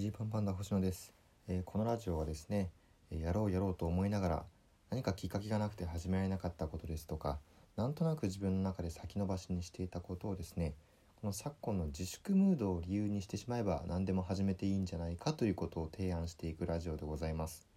ジーパンパンダ星野です、えーこのラジオはですね、えーやろうやろうと思いながら何かきっかけがなくて始められなかったことですとかなんとなく自分の中で先延ばしにしていたことをですねこの昨今の自粛ムードを理由にしてしまえば何でも始めていいんじゃないかということを提案していくラジオでございます。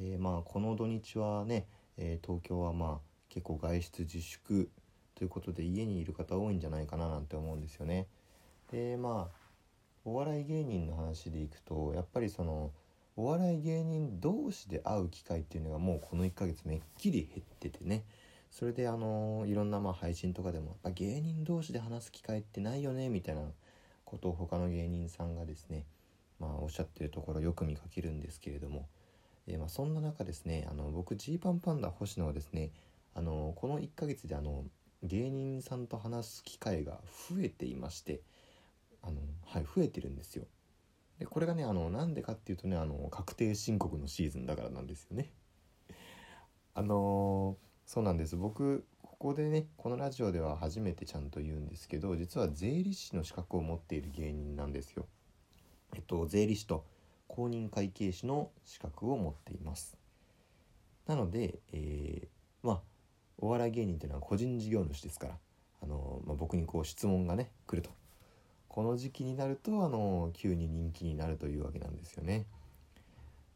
えーまあこの土日はね、えー東京はまあ結構外出自粛ということで家にいる方多いんじゃないかななんて思うんですよね。でまあお笑い芸人の話でいくとやっぱりそのお笑い芸人同士で会う機会っていうのがもうこの1ヶ月めっきり減っててね。それであのいろんなまあ配信とかでもやっぱ芸人同士で話す機会ってないよねみたいなことを他の芸人さんがですねまあおっしゃってるところよく見かけるんですけれども、えーまそんな中ですねあの僕ジーパンパンダ星野はですねあのこの1ヶ月であの芸人さんと話す機会が増えていましてあのはい増えてるんですよ。でこれがねあのなんでかっていうとねあの確定申告のシーズンだからなんですよね。あのそうなんです。僕ここでねこのラジオでは初めてちゃんと言うんですけど実は税理士の資格を持っている芸人なんですよ。えっと税理士と公認会計士の資格を持っています。なので、えーまあお笑い芸人っていうのは個人事業主ですからあの、まあ、僕にこう質問がね来ると。この時期になるとあの急に人気になるというわけなんですよね。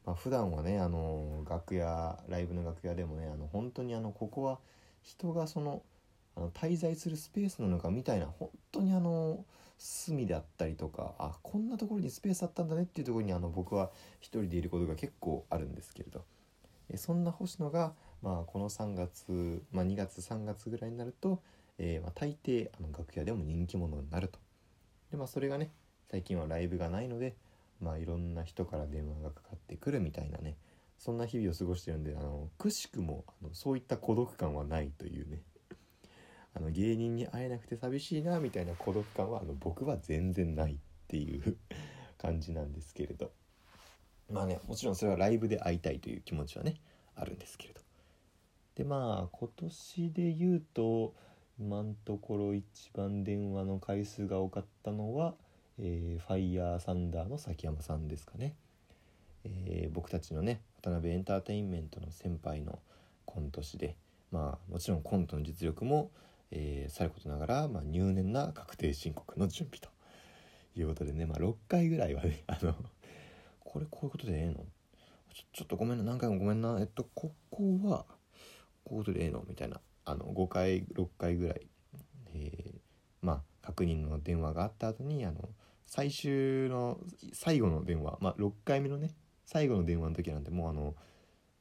まあ、普段はねあの楽屋ライブの楽屋でもねあの本当にあのここは人がそのあの滞在するスペースなのかみたいな本当にあの隅であったりとかあこんなところにスペースあったんだねっていうところにあの僕は一人でいることが結構あるんですけれどえそんな星野が、まあ、この3月、まあ、2月3月ぐらいになると、えーまあ、大抵あの楽屋でも人気者になると。でまあそれがね最近はライブがないのでまあいろんな人から電話がかかってくるみたいなねそんな日々を過ごしてるんであのくしくもあのそういった孤独感はないというね。あの芸人に会えなくて寂しいなみたいな孤独感はあの僕は全然ないっていう 感じなんですけれど。まあねもちろんそれはライブで会いたいという気持ちはねあるんですけれど。でまあ今年で言うと今のところ一番電話の回数が多かったのは、えーファイヤーサンダーの崎山さんですかね、えー僕たちのね渡辺エンターテインメントの先輩のコント師でまあもちろんコントの実力も、えーさることながら、まあ、入念な確定申告の準備ということでね、まあ、6回ぐらいはね あのこれこういうことでええの？ちょちょっとごめんな何回もごめんな。えっとここはこういうことでええの？みたいな。あの5回6回ぐらい、えーまあ確認の電話があった後にあの最終の最後の電話まあ6回目のね最後の電話の時なんてもうあの、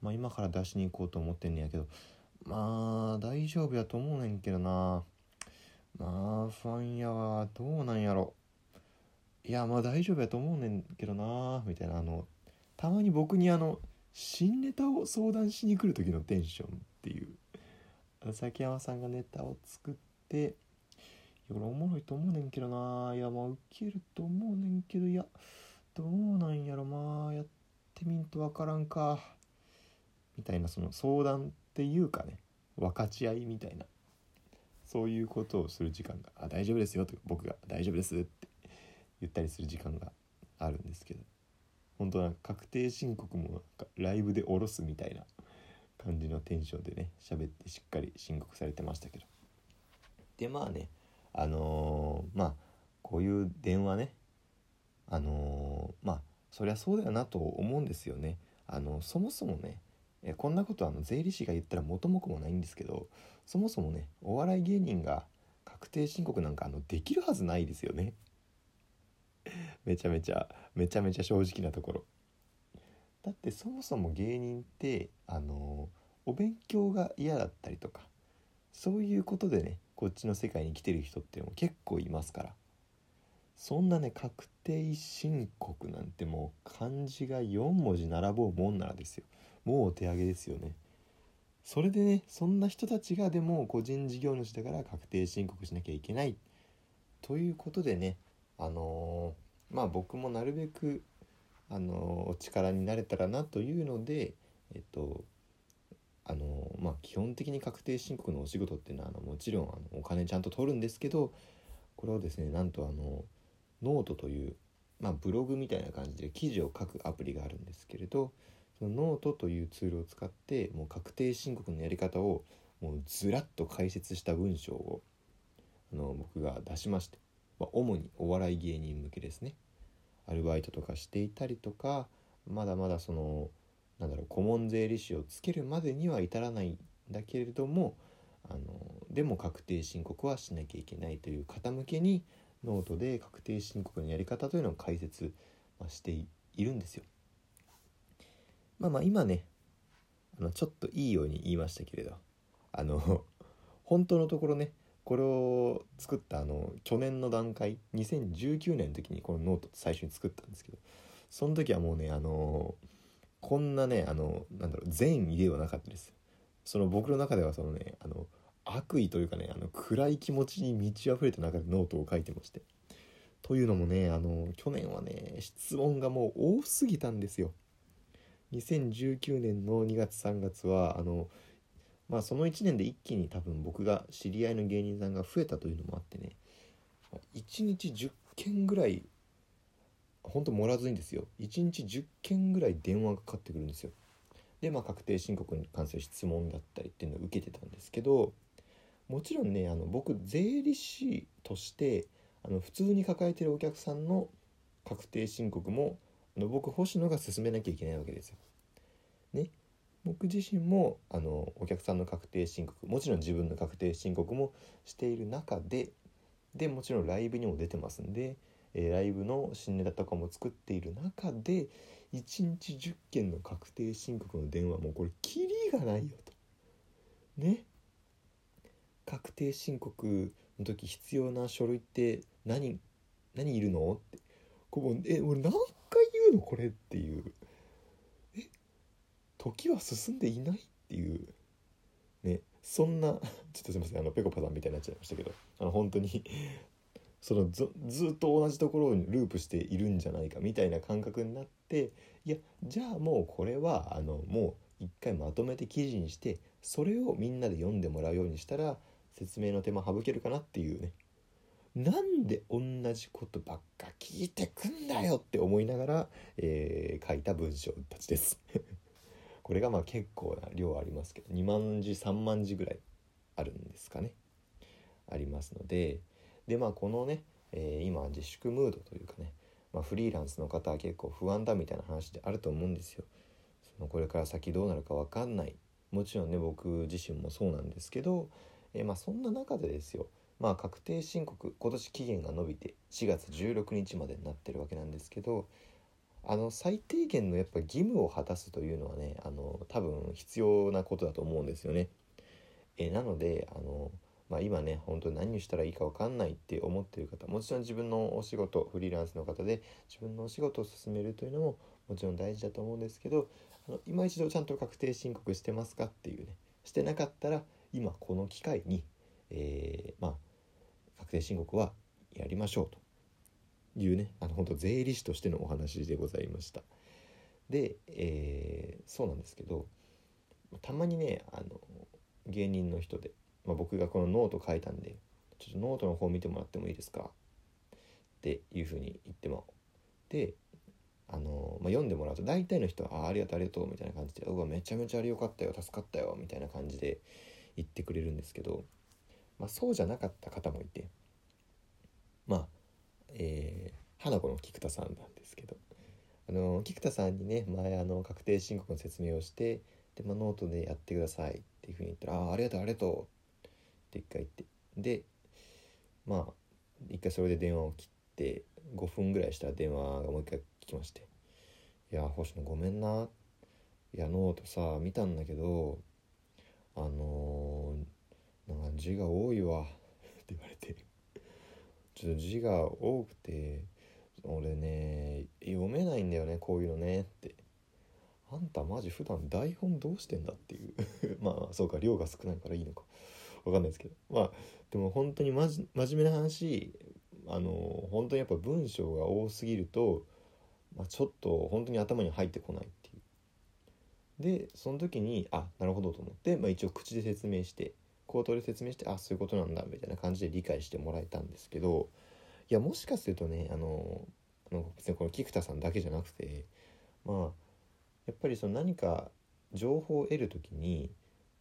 まあ、今から出しに行こうと思ってんねやけどまあ大丈夫やと思うねんけどな。まあファンやはどうなんやろ。いやまあ大丈夫やと思うねんけどなみたいなあのたまに僕にあの新ネタを相談しに来る時のテンションっていう。崎山さんがネタを作っていや俺おもろいと思うねんけどな。いやまあウケると思うねんけどいやどうなんやろまあやってみんとわからんか。みたいなその相談っていうかね分かち合いみたいな。そういうことをする時間が「あ大丈夫ですよ」とか僕が「大丈夫です」って言ったりする時間があるんですけど。本当なんか確定申告もなんかライブで下ろすみたいな感じのテンションでね喋ってしっかり申告されてましたけど。でまあねあのーまあこういう電話ねあのーまあそりゃそうだよなと思うんですよね。あのそもそもねえこんなことあの税理士が言ったら元も子もないんですけどそもそもねお笑い芸人が確定申告なんかあのできるはずないですよね。めちゃめちゃめちゃめちゃ正直なところ。だってそもそも芸人ってあのお勉強が嫌だったりとかそういうことでねこっちの世界に来てる人っていうのも結構いますから。そんなね確定申告なんてもう漢字が4文字並ぼうもんならですよ。もうお手上げですよね。それでねそんな人たちがでも個人事業主だから確定申告しなきゃいけない。ということでねあのーまあ僕もなるべくあのーお力になれたらなというのでえっと基本的に確定申告のお仕事っていうのはあのもちろんあのお金ちゃんと取るんですけどこれをですねなんとあのノートというまあ、ブログみたいな感じで記事を書くアプリがあるんですけれどそのノートというツールを使ってもう確定申告のやり方をもうずらっと解説した文章をあの僕が出しまして、まあ、主にお笑い芸人向けですね。アルバイトとかしていたりとかまだまだそのなんだろう顧問税理士をつけるまでには至らないんだけれどもあのでも確定申告はしなきゃいけないという方向けにノートで確定申告のやり方というのを解説しているんですよ。まあまあ今ねあのちょっといいように言いましたけれどあの本当のところねこれを作ったあの去年の段階2019年の時にこのノート最初に作ったんですけどその時はもうねあのこんなねあのなんだろう善意ではなかったです。その僕の中ではそのねあの悪意というかねあの暗い気持ちに満ち溢れた中でノートを書いてまして。というのもねあの去年はね質問がもう多すぎたんですよ。2019年の2月3月はあのまあその1年で一気に多分僕が知り合いの芸人さんが増えたというのもあってね。1日10件ぐらいほんと盛らずにですよ。1日10件ぐらい電話がかかってくるんですよ。でまあ確定申告に関する質問だったりっていうのを受けてたんですけどもちろんねあの僕税理士としてあの普通に抱えてるお客さんの確定申告もあの僕星野が進めなきゃいけないわけですよ。ね。僕自身もあのお客さんの確定申告もちろん自分の確定申告もしている中ででもちろんライブにも出てますんで、えー、ライブの新ネタとかも作っている中で1日10件の確定申告の電話もうこれキリがないよと。ね。確定申告の時必要な書類って何何いるのって。こうえ俺何回言うのこれっていう。え？時は進んでいないっていう。ね。そんな ちょっとすいません。あのぺこぱさんみたいになっちゃいましたけど。あの本当にそのずずっと同じところにループしているんじゃないかみたいな感覚になっていやじゃあもうこれはあのもう一回まとめて記事にしてそれをみんなで読んでもらうようにしたら説明の手間省けるかなっていうね。なんで同じことばっか聞いてくんだよって思いながら、えー、書いた文章たちです。これがまあ結構な量ありますけど2万字3万字ぐらいあるんですかね。ありますのででまあこのね、えー、今自粛ムードというかね、まあ、フリーランスの方は結構不安だみたいな話であると思うんですよ。そのこれから先どうなるか分かんないもちろんね僕自身もそうなんですけどえー、まあ、そんな中でですよまあ確定申告今年期限が延びて4月16日までになってるわけなんですけどあの最低限のやっぱ義務を果たすというのはねあの多分必要なことだと思うんですよね。えなのであの、まあ、今ね本当に何をしたらいいか分かんないって思ってる方もちろん自分のお仕事フリーランスの方で自分のお仕事を進めるというのももちろん大事だと思うんですけどあの今一度ちゃんと確定申告してますかっていうねしてなかったら今この機会に、えー、まあ確定申告はやりましょうというねあの本当税理士としてのお話でございました。で、えー、そうなんですけどたまにねあの芸人の人で、まあ、僕がこのノート書いたんでちょっとノートの方見てもらってもいいですか？っていうふうに言ってもであの、まあ、読んでもらうと大体の人は「あありがとうありがとう」みたいな感じで「うわめちゃめちゃありよかったよ助かったよ」みたいな感じで言ってくれるんですけど、まあ、そうじゃなかった方もいてまあえー、ハナコの菊田さんなんですけどあの菊田さんにね前あの確定申告の説明をしてで、まあ、ノートでやってくださいっていうふうに言ったら「ああありがとうありがとう」一回言って。でまあ一回それで電話を切って5分ぐらいしたら電話がもう一回来まして「いや星野ごめんな」いやノートさ見たんだけどあのー、なんか字が多いわって言われて。ちょっと字が多くて俺ね読めないんだよねこういうのねって。あんたマジ普段台本どうしてんだっていう。まあそうか量が少ないからいいのか。わかんないですけど。まあでも本当にまじ真面目な話あの本当にやっぱ文章が多すぎると、まあ、ちょっと本当に頭に入ってこないっていう。でその時にあなるほどと思って、まあ、一応口で説明して口頭で説明してあそういうことなんだみたいな感じで理解してもらえたんですけどいやもしかするとねあのあの別にこの菊田さんだけじゃなくてまあやっぱりその何か情報を得る時に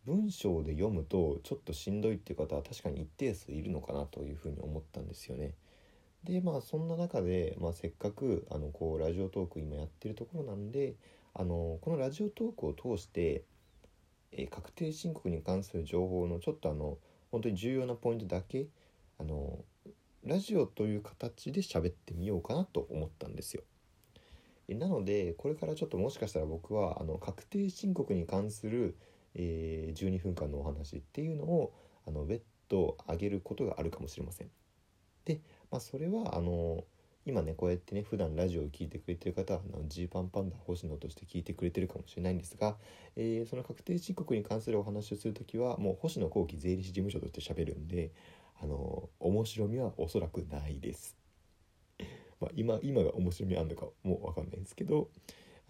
文章で読むとちょっとしんどいっていう方は確かに一定数いるのかなというふうに思ったんですよね。でまあそんな中で、まあ、せっかくあのこうラジオトーク今やってるところなんであのこのラジオトークを通して、えー、確定申告に関する情報のちょっとあの本当に重要なポイントだけあのラジオという形で喋ってみようかなと思ったんですよ。なのでこれからちょっともしかしたら僕はあの確定申告に関する、えー、12分間のお話っていうのをあの別途上げることがあるかもしれません。で、まあ、それはあの今ねこうやってね普段ラジオを聴いてくれてる方はジーパンパンダ星野として聞いてくれてるかもしれないんですが、えー、その確定申告に関するお話をする時はもう星野後期税理士事務所として喋るんであの面白みはおそらくないです。まあ、今今が面白みあるのかもう分かんないんですけど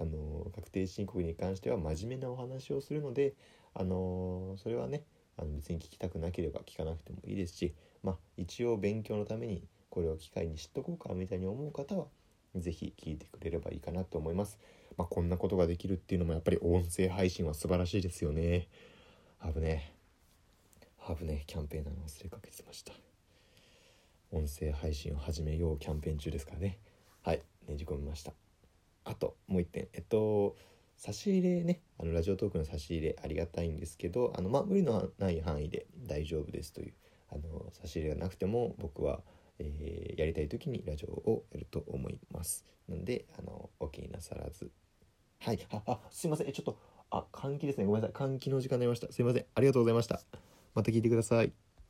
あの確定申告に関しては真面目なお話をするのであのそれはねあの別に聞きたくなければ聞かなくてもいいですし、まあ、一応勉強のためにこれを機会に知っとこうかみたいに思う方は是非聞いてくれればいいかなと思います。まあ、こんなことができるっていうのもやっぱり音声配信は素晴らしいですよね。危ね危ねキャンペーンなの忘れかけてました。音声配信を始めようキャンペーン中ですからね。はい。ねじ込みました。あともう一点えっと差し入れねあのラジオトークの差し入れありがたいんですけどあのまあ無理のない範囲で大丈夫ですというあの差し入れがなくても僕は、えー、やりたい時にラジオをやると思います。なんであのお気になさらず。はい。ああすいません。えちょっとあ換気ですね。ごめんなさい。換気の時間になりました。すいません。ありがとうございました。また聞いてください。